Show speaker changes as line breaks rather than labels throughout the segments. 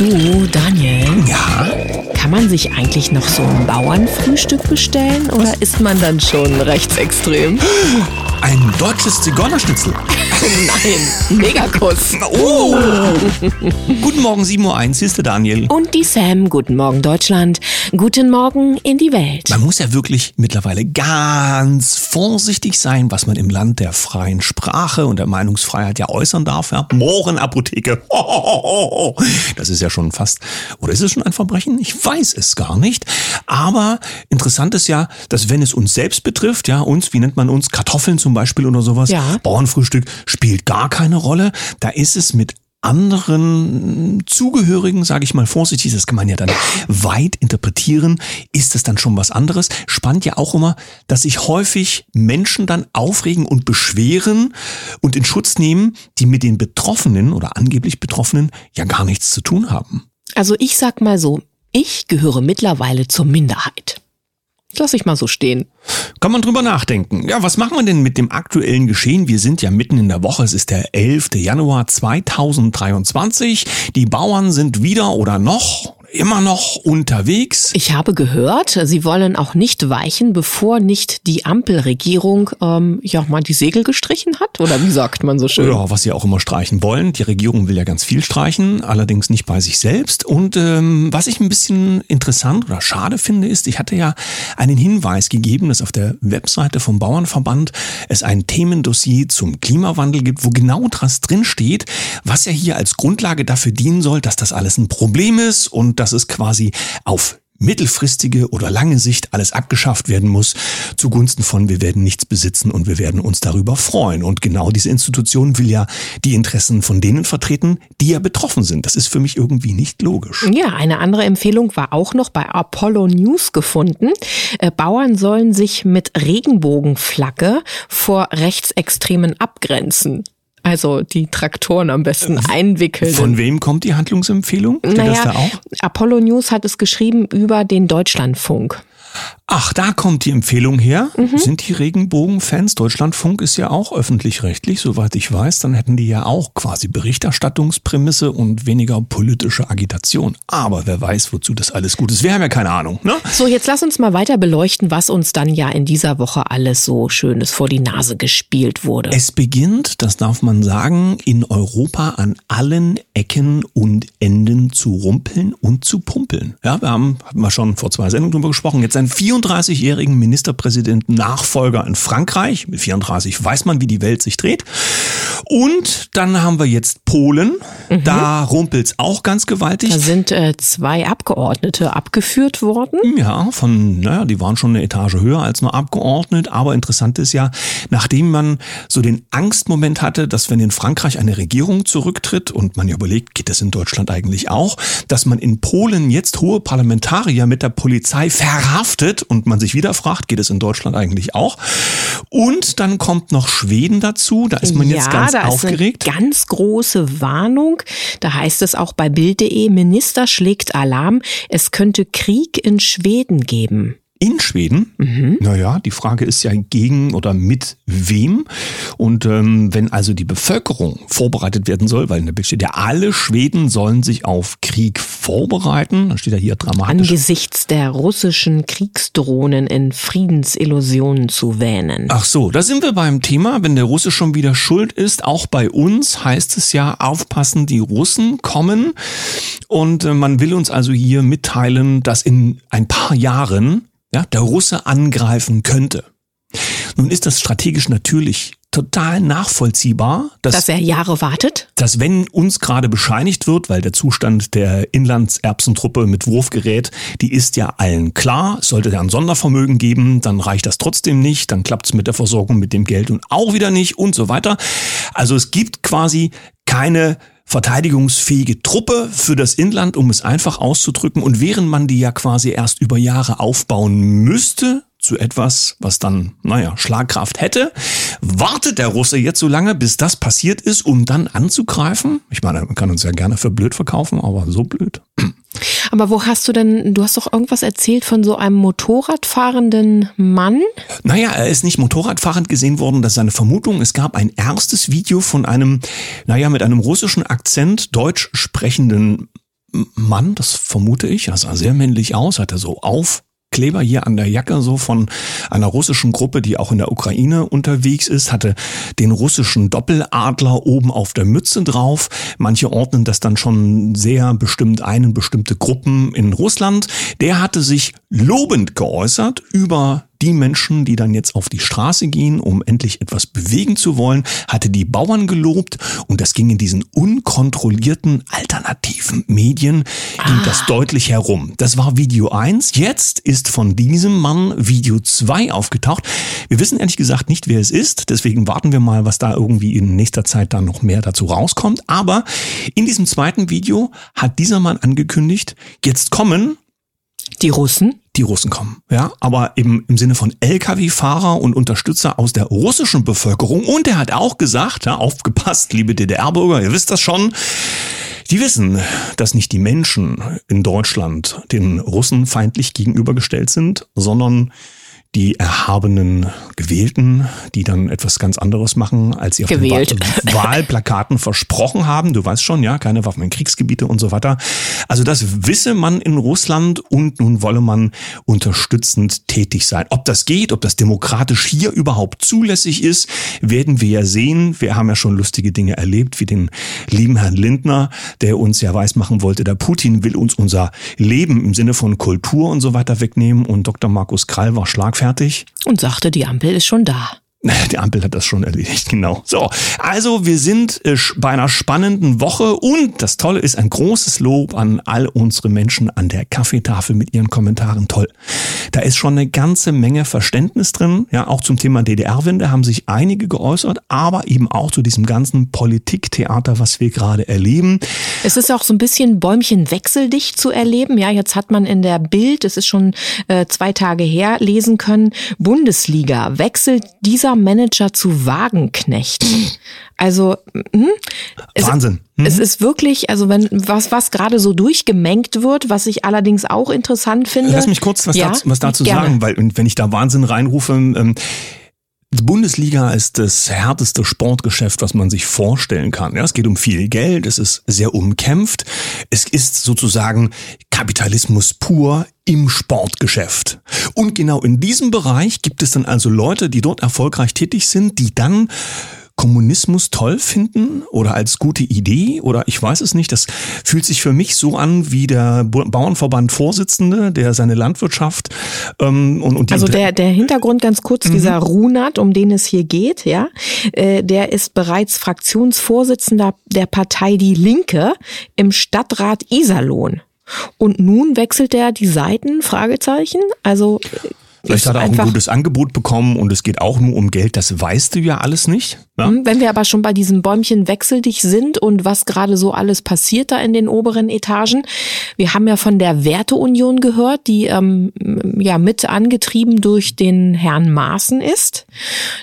Du, Daniel.
Ja.
Kann man sich eigentlich noch so ein Bauernfrühstück bestellen oder ist man dann schon rechtsextrem?
Ein deutsches Zigeunerschnitzel.
Nein, Megakuss.
Oh. Guten Morgen, 7.01 Uhr, hier ist der Daniel.
Und die Sam, guten Morgen Deutschland, guten Morgen in die Welt.
Man muss ja wirklich mittlerweile ganz vorsichtig sein, was man im Land der freien Sprache und der Meinungsfreiheit ja äußern darf. Ja? Mohrenapotheke. Das ist ja schon fast, oder ist es schon ein Verbrechen? Ich weiß es gar nicht. Aber interessant ist ja, dass wenn es uns selbst betrifft, ja, uns, wie nennt man uns, Kartoffeln zum Beispiel oder sowas,
Ja.
Bauernfrühstück spielt gar keine Rolle. Da ist es mit anderen Zugehörigen, sage ich mal vorsichtig, das kann man ja dann weit interpretieren, ist es dann schon was anderes. Spannend ja auch immer, dass sich häufig Menschen dann aufregen und beschweren und in Schutz nehmen, die mit den Betroffenen oder angeblich Betroffenen ja gar nichts zu tun haben.
Also ich sag mal so, ich gehöre mittlerweile zur Minderheit. Lass ich mal so stehen.
Kann man drüber nachdenken. Ja, was machen wir denn mit dem aktuellen Geschehen? Wir sind ja mitten in der Woche. Es ist der 11. Januar 2023. Die Bauern sind wieder oder noch immer noch unterwegs.
Ich habe gehört, sie wollen auch nicht weichen, bevor nicht die Ampelregierung ähm, ja mal die Segel gestrichen hat. Oder wie sagt man so schön?
Ja, was sie auch immer streichen wollen. Die Regierung will ja ganz viel streichen, allerdings nicht bei sich selbst. Und ähm, was ich ein bisschen interessant oder schade finde, ist, ich hatte ja einen Hinweis gegeben, dass auf der Webseite vom Bauernverband es ein Themendossier zum Klimawandel gibt, wo genau das drin steht, was ja hier als Grundlage dafür dienen soll, dass das alles ein Problem ist und dass es quasi auf mittelfristige oder lange Sicht alles abgeschafft werden muss, zugunsten von wir werden nichts besitzen und wir werden uns darüber freuen. Und genau diese Institution will ja die Interessen von denen vertreten, die ja betroffen sind. Das ist für mich irgendwie nicht logisch.
Ja, eine andere Empfehlung war auch noch bei Apollo News gefunden. Äh, Bauern sollen sich mit Regenbogenflagge vor Rechtsextremen abgrenzen. Also die Traktoren am besten einwickeln.
Von wem kommt die Handlungsempfehlung? Steht das da?
Apollo News hat es geschrieben über den Deutschlandfunk.
Ach, da kommt die Empfehlung her.
Mhm.
Sind die Regenbogenfans? Deutschlandfunk ist ja auch öffentlich-rechtlich, soweit ich weiß. Dann hätten die ja auch quasi Berichterstattungsprämisse und weniger politische Agitation. Aber wer weiß, wozu das alles gut ist. Wir haben ja keine Ahnung, ne?
So, jetzt lass uns mal weiter beleuchten, was uns dann ja in dieser Woche alles so Schönes vor die Nase gespielt wurde.
Es beginnt, das darf man sagen, in Europa an allen Ecken und Enden zu rumpeln und zu pumpeln. Ja, wir haben, hatten wir schon vor zwei Sendungen drüber gesprochen, jetzt einen 34-jährigen Ministerpräsidenten Nachfolger in Frankreich. Mit 34 weiß man, wie die Welt sich dreht. Und dann haben wir jetzt Polen. Da rumpelt's auch ganz gewaltig.
da sind äh, zwei Abgeordnete abgeführt worden.
Ja, von, naja, die waren schon eine Etage höher als nur abgeordnet. Aber interessant ist ja, nachdem man so den Angstmoment hatte, dass wenn in Frankreich eine Regierung zurücktritt und man ja überlegt, geht das in Deutschland eigentlich auch, dass man in Polen jetzt hohe Parlamentarier mit der Polizei verhaftet und man sich wieder fragt, geht es in Deutschland eigentlich auch? Und dann kommt noch Schweden dazu. Da ist man jetzt
ja,
ganz
da
aufgeregt.
ist eine ganz große Warnung. Da heißt es auch bei Bild.de, Minister schlägt Alarm, es könnte Krieg in Schweden geben.
In Schweden? Naja, die Frage ist ja gegen oder mit wem. Und ähm, wenn also die Bevölkerung vorbereitet werden soll, weil in der Bild steht ja, alle Schweden sollen sich auf Krieg vorbereiten, dann steht ja hier dramatisch.
Angesichts der russischen Kriegsdrohnen in Friedensillusionen zu wähnen.
Ach so, da sind wir beim Thema, wenn der Russe schon wieder schuld ist, auch bei uns heißt es ja, aufpassen, die Russen kommen. Und äh, man will uns also hier mitteilen, dass in ein paar Jahren ja, der Russe angreifen könnte. Nun ist das strategisch natürlich total nachvollziehbar, dass,
Dass er Jahre wartet?
dass wenn uns gerade bescheinigt wird, weil der Zustand der Inlandserbsentruppe mit Wurfgerät, die ist ja allen klar, sollte er ein Sondervermögen geben, dann reicht das trotzdem nicht, dann klappt es mit der Versorgung mit dem Geld und auch wieder nicht und so weiter. Also es gibt quasi keine verteidigungsfähige Truppe für das Inland, um es einfach auszudrücken. Und während man die ja quasi erst über Jahre aufbauen müsste, zu etwas, was dann, naja, Schlagkraft hätte, wartet der Russe jetzt so lange, bis das passiert ist, um dann anzugreifen? Ich meine, man kann uns ja gerne für blöd verkaufen, aber so blöd.
Aber wo hast du denn, du hast doch irgendwas erzählt von so einem Motorradfahrenden Mann?
Naja, er ist nicht Motorradfahrend gesehen worden, das ist seine Vermutung. Es gab ein erstes Video von einem, naja, mit einem russischen Akzent deutsch sprechenden Mann, das vermute ich, er sah sehr männlich aus, hatte so auf Kleber hier an der Jacke so von einer russischen Gruppe, die auch in der Ukraine unterwegs ist, hatte den russischen Doppeladler oben auf der Mütze drauf. Manche ordnen das dann schon sehr bestimmt ein bestimmte Gruppen in Russland. Der hatte sich lobend geäußert über die Menschen, die dann jetzt auf die Straße gehen, um endlich etwas bewegen zu wollen, hatte die Bauern gelobt und das ging in diesen unkontrollierten alternativen Medien, ah. ging das deutlich herum. Das war Video 1. Jetzt ist von diesem Mann Video 2 aufgetaucht. Wir wissen ehrlich gesagt nicht, wer es ist, deswegen warten wir mal, was da irgendwie in nächster Zeit dann noch mehr dazu rauskommt. Aber in diesem zweiten Video hat dieser Mann angekündigt, jetzt kommen
die Russen?
Die Russen kommen, ja, aber eben im Sinne von Lkw-Fahrer und Unterstützer aus der russischen Bevölkerung. Und er hat auch gesagt, ja, aufgepasst, liebe DDR-Bürger, ihr wisst das schon. Die wissen, dass nicht die Menschen in Deutschland den Russen feindlich gegenübergestellt sind, sondern die erhabenen Gewählten, die dann etwas ganz anderes machen, als sie auf
Gewählt.
den Wahlplakaten versprochen haben. Du weißt schon, ja, keine Waffen in Kriegsgebiete und so weiter. Also das wisse man in Russland und nun wolle man unterstützend tätig sein. Ob das geht, ob das demokratisch hier überhaupt zulässig ist, werden wir ja sehen. Wir haben ja schon lustige Dinge erlebt, wie den lieben Herrn Lindner, der uns ja weismachen wollte, der Putin will uns unser Leben im Sinne von Kultur und so weiter wegnehmen und Dr. Markus Krall war schlagfertig fertig.
Und sagte, die Ampel ist schon da.
Die Ampel hat das schon erledigt, genau. So, also wir sind äh, bei einer spannenden Woche und das Tolle ist ein großes Lob an all unsere Menschen an der Kaffeetafel mit ihren Kommentaren. Toll. Da ist schon eine ganze Menge Verständnis drin. Ja, auch zum Thema DDR-Wende haben sich einige geäußert, aber eben auch zu diesem ganzen Politiktheater, was wir gerade erleben.
Es ist auch so ein bisschen Bäumchen wechseldicht zu erleben. Ja, jetzt hat man in der Bild, es ist schon äh, zwei Tage her, lesen können, Bundesliga wechselt dieser dieser Manager zu Wagenknecht. Also hm,
Wahnsinn.
Mhm. Es ist wirklich, also wenn was was gerade so durchgemengt wird, was ich allerdings auch interessant finde.
Lass mich kurz was, ja, dazu, was dazu sagen, weil wenn ich da Wahnsinn reinrufe, ähm, die Bundesliga ist das härteste Sportgeschäft, was man sich vorstellen kann. Ja, es geht um viel Geld, es ist sehr umkämpft. Es ist sozusagen Kapitalismus pur im Sportgeschäft. Und genau in diesem Bereich gibt es dann also Leute, die dort erfolgreich tätig sind, die dann Kommunismus toll finden oder als gute Idee oder ich weiß es nicht. Das fühlt sich für mich so an wie der Bauernverband Vorsitzende, der seine Landwirtschaft ähm, und, und
also der der Hintergrund ganz kurz mhm. dieser Runat, um den es hier geht, ja, äh, der ist bereits Fraktionsvorsitzender der Partei Die Linke im Stadtrat Iserlohn. Und nun wechselt er die Seiten? Fragezeichen. Also
Vielleicht hat er auch ein gutes Angebot bekommen und es geht auch nur um Geld, das weißt du ja alles nicht. Ja?
Hm, wenn wir aber schon bei diesem Bäumchen wechseldig sind und was gerade so alles passiert da in den oberen Etagen. Wir haben ja von der Werteunion gehört, die ähm, ja mit angetrieben durch den Herrn Maaßen ist,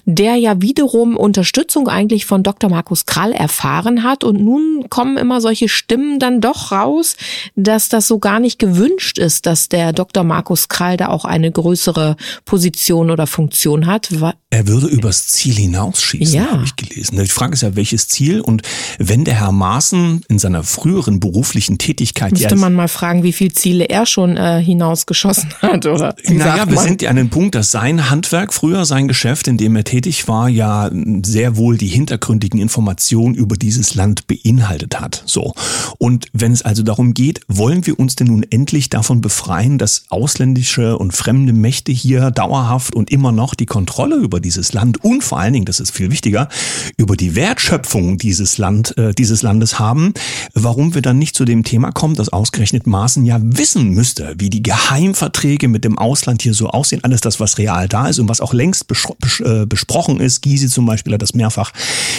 der ja wiederum Unterstützung eigentlich von Dr. Markus Krall erfahren hat und nun kommen immer solche Stimmen dann doch raus, dass das so gar nicht gewünscht ist, dass der Dr. Markus Krall da auch eine größere Position oder Funktion hat.
Er würde übers Ziel hinausschießen, ja. habe ich gelesen. Die Frage ist ja, welches Ziel? Und wenn der Herr Maaßen in seiner früheren beruflichen Tätigkeit...
Müsste man mal fragen, wie viele Ziele er schon äh, hinausgeschossen hat, oder?
naja, wir sind ja an dem Punkt, dass sein Handwerk, früher sein Geschäft, in dem er tätig war, ja sehr wohl die hintergründigen Informationen über dieses Land beinhaltet hat. So. Und wenn es also darum geht, wollen wir uns denn nun endlich davon befreien, dass ausländische und fremde Mächte hier dauerhaft und immer noch die Kontrolle über dieses Land und vor allen Dingen, das ist viel wichtiger, über die Wertschöpfung dieses Land, äh, dieses Landes haben, warum wir dann nicht zu dem Thema kommen, dass ausgerechnet Maaßen ja wissen müsste, wie die Geheimverträge mit dem Ausland hier so aussehen, alles das, was real da ist und was auch längst bes äh, besprochen ist. Gysi zum Beispiel hat das mehrfach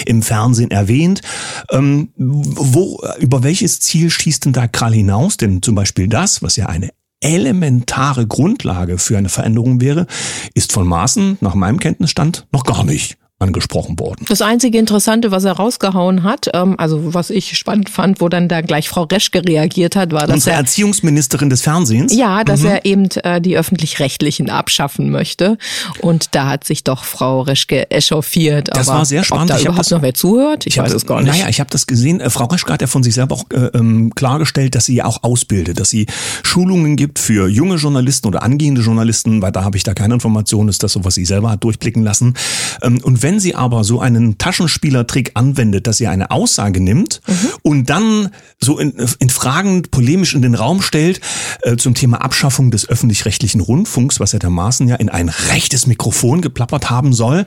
im Fernsehen erwähnt. Ähm, wo, über welches Ziel schießt denn da Kral hinaus? Denn zum Beispiel das, was ja eine elementare Grundlage für eine Veränderung wäre, ist von Maßen nach meinem Kenntnisstand noch gar nicht angesprochen worden.
Das einzige Interessante, was er rausgehauen hat, ähm, also was ich spannend fand, wo dann da gleich Frau Reschke reagiert hat, war, dass
Unsere
er
Erziehungsministerin des Fernsehens.
ja, dass er eben äh, die öffentlich-rechtlichen abschaffen möchte. Und da hat sich doch Frau Reschke echauffiert.
Das
Aber
war sehr spannend.
Ob da
Ich
überhaupt
das-
noch wer zuhört? Ich,
hab
weiß es gar nicht.
Naja, ich habe das gesehen. Äh, Frau Reschke hat ja von sich selber auch äh, ähm, klargestellt, dass sie ja auch ausbildet, dass sie Schulungen gibt für junge Journalisten oder angehende Journalisten, weil da habe ich da keine Informationen, ist das so, was sie selber hat durchblicken lassen. Ähm, und wenn sie aber so einen Taschenspielertrick anwendet, dass sie eine Aussage nimmt
Mhm.
und dann so in, in Fragen polemisch in den Raum stellt äh, zum Thema Abschaffung des öffentlich-rechtlichen Rundfunks, was ja der Maaßen ja in ein rechtes Mikrofon geplappert haben soll,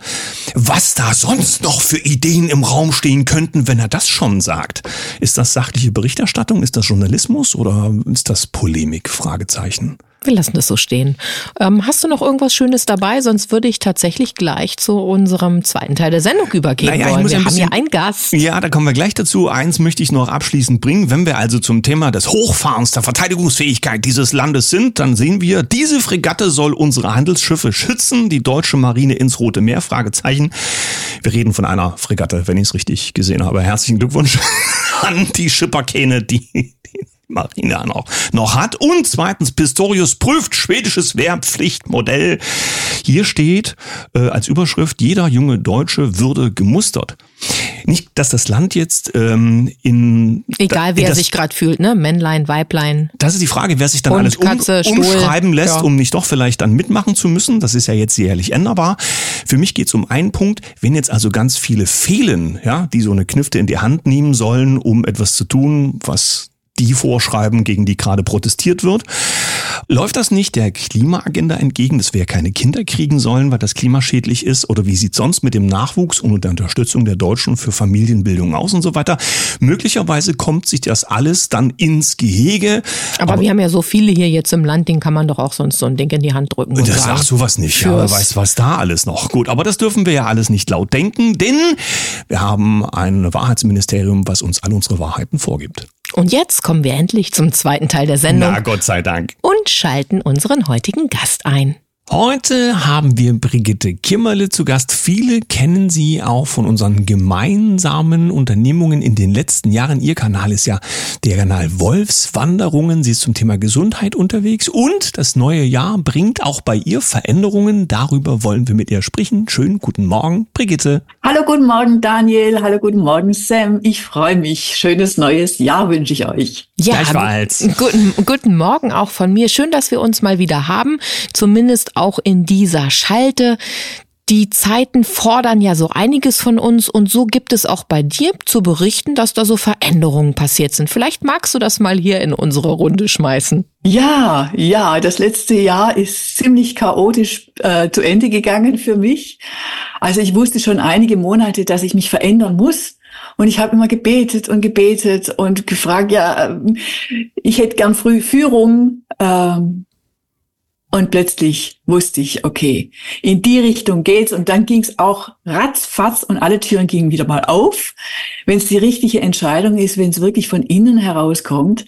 was da sonst noch für Ideen im Raum stehen könnten, wenn er das schon sagt. Ist das sachliche Berichterstattung? Ist das Journalismus oder ist das Polemik? Fragezeichen.
Wir lassen das so stehen. Ähm, hast du noch irgendwas Schönes dabei? Sonst würde ich tatsächlich gleich zu unserem zweiten Teil der Sendung übergehen
Naja,
wollen. Wir
ein
haben ja
bisschen-
einen Gast.
Ja, da kommen wir gleich dazu. Eins möchte ich noch abschließend bringen. Wenn wir also zum Thema des Hochfahrens der Verteidigungsfähigkeit dieses Landes sind, dann sehen wir, diese Fregatte soll unsere Handelsschiffe schützen, die deutsche Marine ins Rote Meer, Fragezeichen. Wir reden von einer Fregatte, wenn ich es richtig gesehen habe. Herzlichen Glückwunsch an die Schipperkähne, die die Marine noch, noch hat. Und zweitens, Pistorius prüft schwedisches Wehrpflichtmodell. Hier steht äh, als Überschrift, jeder junge Deutsche würde gemustert. Nicht, dass das Land jetzt ähm, in...
Egal, wer
das,
sich gerade fühlt, ne? Männlein, Weiblein.
Das ist die Frage, wer sich dann
Hund,
alles um,
Katze, Stuhl.
umschreiben lässt,
Ja.
um nicht doch vielleicht dann mitmachen zu müssen. Das ist ja jetzt jährlich änderbar. Für mich geht es um einen Punkt. Wenn jetzt also ganz viele fehlen, ja, die so eine Knifte in die Hand nehmen sollen, um etwas zu tun, was die vorschreiben, gegen die gerade protestiert wird. Läuft das nicht der Klimaagenda entgegen, dass wir keine Kinder kriegen sollen, weil das klimaschädlich ist? Oder wie sieht sonst mit dem Nachwuchs und der Unterstützung der Deutschen für Familienbildung aus und so weiter? Möglicherweise kommt sich das alles dann ins Gehege.
Aber, wir haben ja so viele hier jetzt im Land, denen kann man doch auch sonst so ein Ding in die Hand drücken. Und
Das
sagen,
sagt sowas nicht. Ja, wer weiß, was da alles noch. Gut, aber das dürfen wir ja alles nicht laut denken, denn wir haben ein Wahrheitsministerium, was uns all unsere Wahrheiten vorgibt.
Und jetzt kommen wir endlich zum zweiten Teil der Sendung
Gott sei Dank.
und schalten unseren heutigen Gast ein.
Heute haben wir Brigitte Kimmerle zu Gast. Viele kennen sie auch von unseren gemeinsamen Unternehmungen in den letzten Jahren. Ihr Kanal ist ja der Kanal Wolfswanderungen. Sie ist zum Thema Gesundheit unterwegs und das neue Jahr bringt auch bei ihr Veränderungen. Darüber wollen wir mit ihr sprechen. Schönen guten Morgen, Brigitte.
Hallo, guten Morgen, Daniel. Hallo, guten Morgen, Sam. Ich freue mich. Schönes neues Jahr wünsche ich euch.
Ja,
Gleichfalls.
Guten, guten Morgen auch von mir. Schön, dass wir uns mal wieder haben. Zumindest auch in dieser Schalte. Die Zeiten fordern ja so einiges von uns und so gibt es auch bei dir zu berichten, dass da so Veränderungen passiert sind. Vielleicht magst du das mal hier in unsere Runde schmeißen.
Ja, ja, das letzte Jahr ist ziemlich chaotisch äh, zu Ende gegangen für mich. Also ich wusste schon einige Monate, dass ich mich verändern muss. Und ich habe immer gebetet und gebetet und gefragt, ja, ähm, ich hätte gern früh Führung. Ähm, und plötzlich wusste ich, okay, in die Richtung geht's. Und dann ging's auch ratzfatz und alle Türen gingen wieder mal auf, wenn es die richtige Entscheidung ist, wenn es wirklich von innen herauskommt.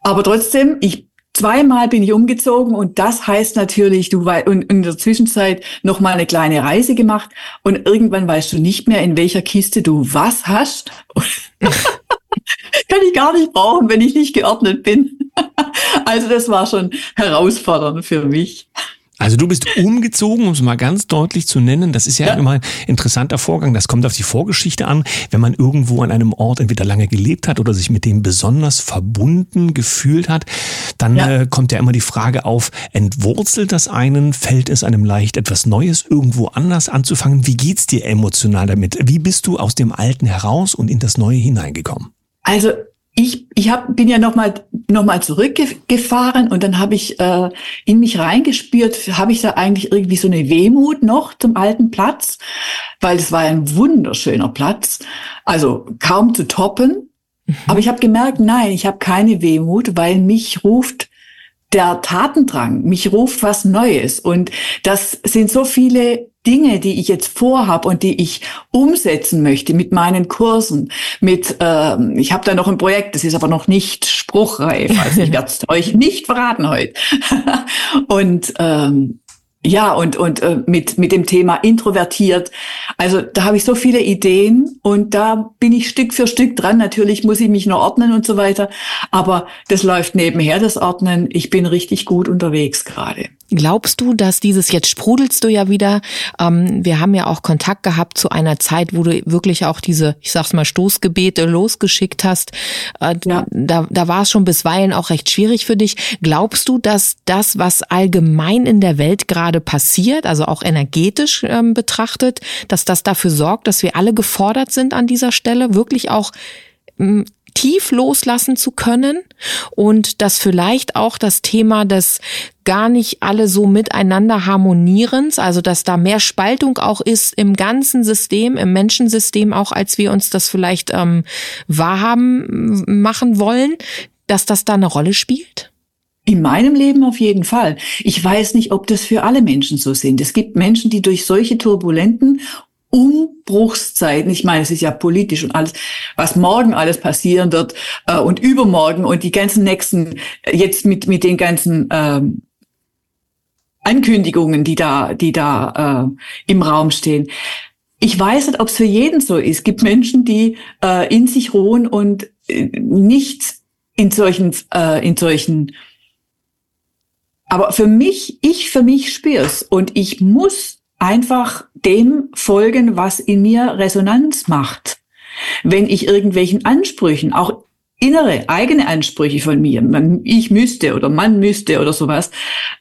Aber trotzdem, ich zweimal bin ich umgezogen und das heißt natürlich, du wei- und in der Zwischenzeit noch mal eine kleine Reise gemacht und irgendwann weißt du nicht mehr, in welcher Kiste du was hast. Kann ich gar nicht brauchen, wenn ich nicht geordnet bin. Also das war schon herausfordernd für mich.
Also du bist umgezogen, um es mal ganz deutlich zu nennen. Das ist ja,
Ja.
immer ein interessanter Vorgang. Das kommt auf die Vorgeschichte an. Wenn man irgendwo an einem Ort entweder lange gelebt hat oder sich mit dem besonders verbunden gefühlt hat, dann
Ja.
äh, kommt ja immer die Frage auf, entwurzelt das einen? Fällt es einem leicht, etwas Neues irgendwo anders anzufangen? Wie geht's dir emotional damit? Wie bist du aus dem Alten heraus und in das Neue hineingekommen?
Also ich, ich hab, bin ja nochmal noch mal zurückgefahren und dann habe ich äh, in mich reingespürt, habe ich da eigentlich irgendwie so eine Wehmut noch zum alten Platz, weil es war ein wunderschöner Platz, also kaum zu toppen. Aber ich habe gemerkt, nein, ich habe keine Wehmut, weil mich ruft der Tatendrang, mich ruft was Neues. Und das sind so viele Dinge, die ich jetzt vorhab und die ich umsetzen möchte mit meinen Kursen. Mit, ähm, ich habe da noch ein Projekt, das ist aber noch nicht spruchreif. Also ich werde es euch nicht verraten heute. und ähm, Ja, und, und äh, mit, mit dem Thema introvertiert. Also da habe ich so viele Ideen und da bin ich Stück für Stück dran. Natürlich muss ich mich noch ordnen und so weiter. Aber das läuft nebenher, das Ordnen. Ich bin richtig gut unterwegs gerade.
Glaubst du, dass dieses, jetzt sprudelst du ja wieder, ähm, wir haben ja auch Kontakt gehabt zu einer Zeit, wo du wirklich auch diese, ich sag's mal, Stoßgebete losgeschickt hast. Äh, ja. Da, da war es schon bisweilen auch recht schwierig für dich. Glaubst du, dass das, was allgemein in der Welt gerade passiert, also auch energetisch ähm, betrachtet, dass das dafür sorgt, dass wir alle gefordert sind an dieser Stelle, wirklich auch ähm, tief loslassen zu können und dass vielleicht auch das Thema des gar nicht alle so miteinander harmonierens, also dass da mehr Spaltung auch ist im ganzen System, im Menschensystem auch, als wir uns das vielleicht ähm, wahrhaben machen wollen, dass das da eine Rolle spielt?
In meinem Leben auf jeden Fall. Ich weiß nicht, ob das für alle Menschen so sind. Es gibt Menschen, die durch solche turbulenten Umbruchszeiten, ich meine, es ist ja politisch und alles, was morgen alles passieren wird äh, und übermorgen und die ganzen nächsten, äh, jetzt mit, mit den ganzen ähm, Ankündigungen, die da, die da äh, im Raum stehen. Ich weiß nicht, ob es für jeden so ist. Es gibt Menschen, die äh, in sich ruhen und äh, nicht in solchen, äh, in solchen aber für mich, ich für mich spür's und ich muss einfach dem folgen, was in mir Resonanz macht. Wenn ich irgendwelchen Ansprüchen, auch innere, eigene Ansprüche von mir, ich müsste oder man müsste oder sowas,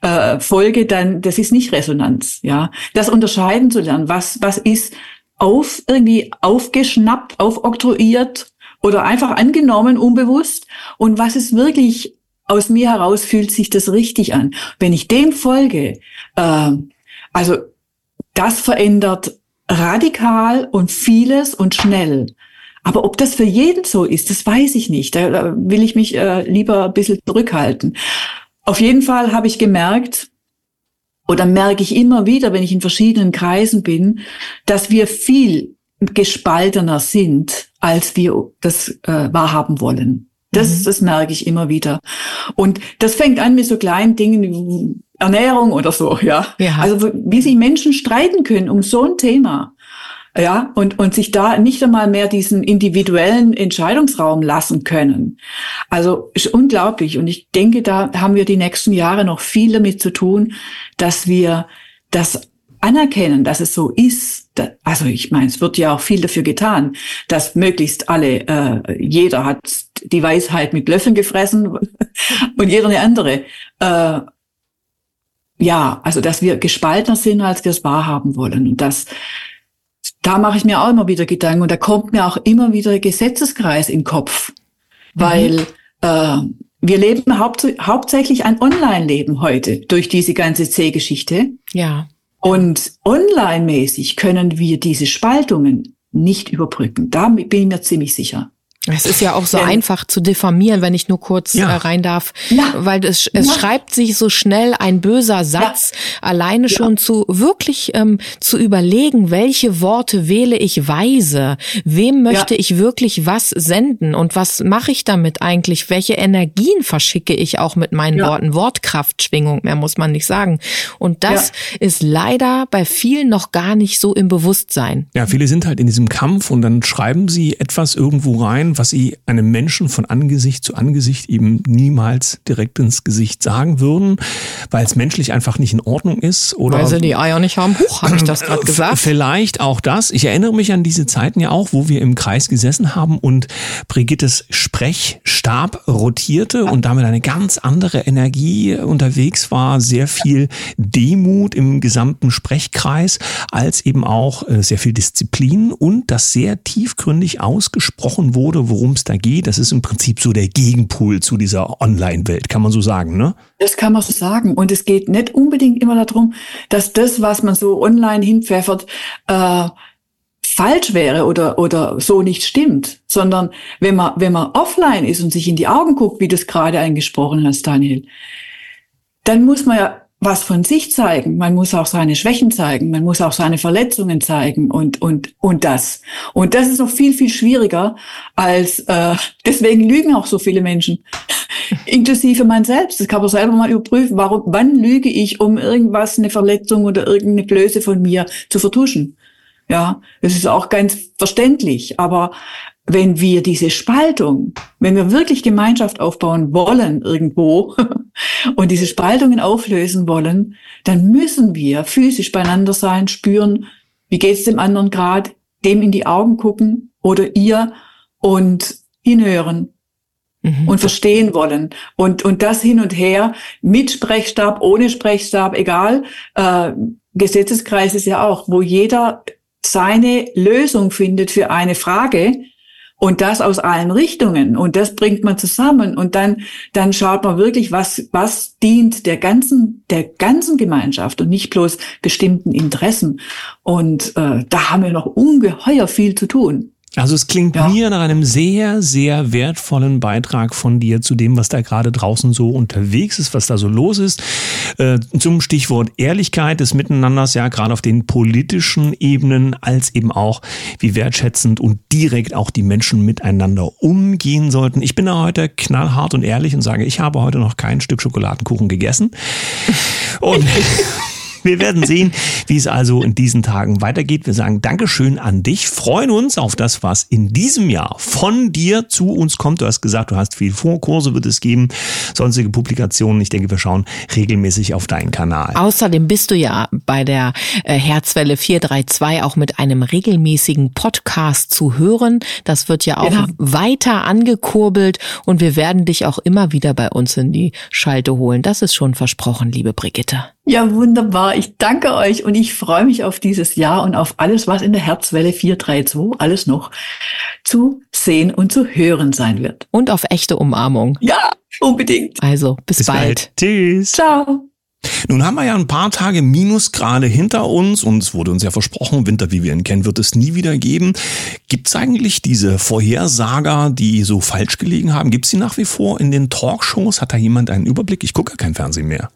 äh, folge, dann das ist nicht Resonanz. Ja, das unterscheiden zu lernen, was was ist auf irgendwie aufgeschnappt, aufoktroyiert oder einfach angenommen, unbewusst und was ist wirklich aus mir heraus fühlt sich das richtig an. Wenn ich dem folge, äh, also das verändert radikal und vieles und schnell. Aber ob das für jeden so ist, das weiß ich nicht. Da will ich mich äh, lieber ein bisschen zurückhalten. Auf jeden Fall habe ich gemerkt, oder merke ich immer wieder, wenn ich in verschiedenen Kreisen bin, dass wir viel gespaltener sind, als wir das äh, wahrhaben wollen. Das, mhm. das merke ich immer wieder. Und das fängt an mit so kleinen Dingen Ernährung oder so, ja. ja. Also wie sich Menschen streiten können um so ein Thema. Ja, und, und sich da nicht einmal mehr diesen individuellen Entscheidungsraum lassen können. Also ist unglaublich. Und ich denke, da haben wir die nächsten Jahre noch viel damit zu tun, dass wir das anerkennen, dass es so ist. Also ich meine, es wird ja auch viel dafür getan, dass möglichst alle, äh, jeder hat die Weisheit mit Löffeln gefressen und jeder eine andere. Äh, ja, also dass wir gespaltener sind, als wir es wahrhaben wollen. Und das, da mache ich mir auch immer wieder Gedanken und da kommt mir auch immer wieder Gesetzeskreis in den Kopf, weil mhm. äh, wir leben haupt, hauptsächlich ein Online-Leben heute durch diese ganze C-Geschichte.
Ja.
Und online-mäßig können wir diese Spaltungen nicht überbrücken. Da bin ich mir ziemlich sicher.
Es ist ja auch so ja. einfach zu diffamieren, wenn ich nur kurz ja. Äh, rein darf, ja. weil es, es schreibt sich so schnell ein böser Satz, alleine schon zu wirklich ähm, zu überlegen, welche Worte wähle ich weise, wem möchte ich wirklich was senden? Und was mache ich damit eigentlich, welche Energien verschicke ich auch mit meinen Worten, Wortkraftschwingung, mehr muss man nicht sagen. Und das ist leider bei vielen noch gar nicht so im Bewusstsein.
Ja, viele sind halt in diesem Kampf und dann schreiben sie etwas irgendwo rein was sie einem Menschen von Angesicht zu Angesicht eben niemals direkt ins Gesicht sagen würden, weil es menschlich einfach nicht in Ordnung ist. Oder
weil sie die Eier nicht haben. Huch, habe ich das gerade gesagt?
Vielleicht auch das. Ich erinnere mich an diese Zeiten ja auch, wo wir im Kreis gesessen haben und Brigittes Sprechstab rotierte und damit eine ganz andere Energie unterwegs war, sehr viel Demut im gesamten Sprechkreis, als eben auch äh, sehr viel Disziplin und das sehr tiefgründig ausgesprochen wurde, worum es da geht, das ist im Prinzip so der Gegenpol zu dieser Online-Welt, kann man so sagen, ne?
Das kann man so sagen. Und es geht nicht unbedingt immer darum, dass das, was man so online hinpfeffert, äh, falsch wäre oder, oder so nicht stimmt, sondern wenn man, wenn man offline ist und sich in die Augen guckt, wie du es gerade eingesprochen hast, Daniel, dann muss man ja was von sich zeigen. Man muss auch seine Schwächen zeigen. Man muss auch seine Verletzungen zeigen und und und das. Und das ist noch viel viel schwieriger als. Äh, deswegen lügen auch so viele Menschen. inklusive man selbst. Das kann man selber mal überprüfen. Warum, wann lüge ich, um irgendwas, eine Verletzung oder irgendeine Blöße von mir zu vertuschen? Ja, das ist auch ganz verständlich. Aber wenn wir diese Spaltung, wenn wir wirklich Gemeinschaft aufbauen wollen irgendwo und diese Spaltungen auflösen wollen, dann müssen wir physisch beieinander sein, spüren, wie geht's dem anderen gerade, dem in die Augen gucken oder ihr und hinhören mhm. und verstehen wollen. Und, und das hin und her mit Sprechstab, ohne Sprechstab, egal. Äh, Gesetzeskreis ist ja auch, wo jeder seine Lösung findet für eine Frage, und das aus allen Richtungen. Und das bringt man zusammen. Und dann, dann schaut man wirklich, was, was dient der ganzen, der ganzen Gemeinschaft und nicht bloß bestimmten Interessen. Und äh, da haben wir noch ungeheuer viel zu tun.
Also es klingt ja. mir nach einem sehr, sehr wertvollen Beitrag von dir zu dem, was da gerade draußen so unterwegs ist, was da so los ist. Äh, zum Stichwort Ehrlichkeit des Miteinanders, ja, gerade auf den politischen Ebenen, als eben auch, wie wertschätzend und direkt auch die Menschen miteinander umgehen sollten. Ich bin da heute knallhart und ehrlich und sage, ich habe heute noch kein Stück Schokoladenkuchen gegessen. Und wir werden sehen, wie es also in diesen Tagen weitergeht. Wir sagen Dankeschön an dich, freuen uns auf das, was in diesem Jahr von dir zu uns kommt. Du hast gesagt, du hast viel Vorkurse wird es geben, sonstige Publikationen. Ich denke, wir schauen regelmäßig auf deinen Kanal.
Außerdem bist du ja bei der äh, Herzwelle 432 auch mit einem regelmäßigen Podcast zu hören. Das wird ja auch ja. weiter angekurbelt und wir werden dich auch immer wieder bei uns in die Schalte holen. Das ist schon versprochen, liebe Brigitte.
Ja, wunderbar. Ich danke euch und ich freue mich auf dieses Jahr und auf alles, was in der Herzwelle 432 alles noch zu sehen und zu hören sein wird.
Und auf echte Umarmung.
Ja, unbedingt.
Also, bis, bis bald. bald.
Tschüss.
Ciao.
Nun haben wir ja ein paar Tage Minusgrade hinter uns und es wurde uns ja versprochen, Winter, wie wir ihn kennen, wird es nie wieder geben. Gibt es eigentlich diese Vorhersager, die so falsch gelegen haben? Gibt es sie nach wie vor in den Talkshows? Hat da jemand einen Überblick? Ich gucke ja kein Fernsehen mehr.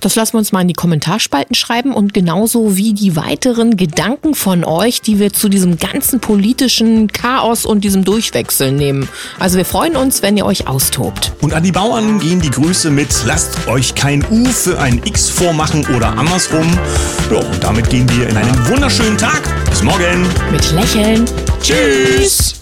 Das lassen wir uns mal in die Kommentarspalten schreiben und genauso wie die weiteren Gedanken von euch, die wir zu diesem ganzen politischen Chaos und diesem Durchwechseln nehmen. Also wir freuen uns, wenn ihr euch austobt.
Und an die Bauern gehen die Grüße mit Lasst euch kein U für ein X vormachen oder andersrum. Ja, und damit gehen wir in einen wunderschönen Tag. Bis morgen.
Mit Lächeln.
Tschüss.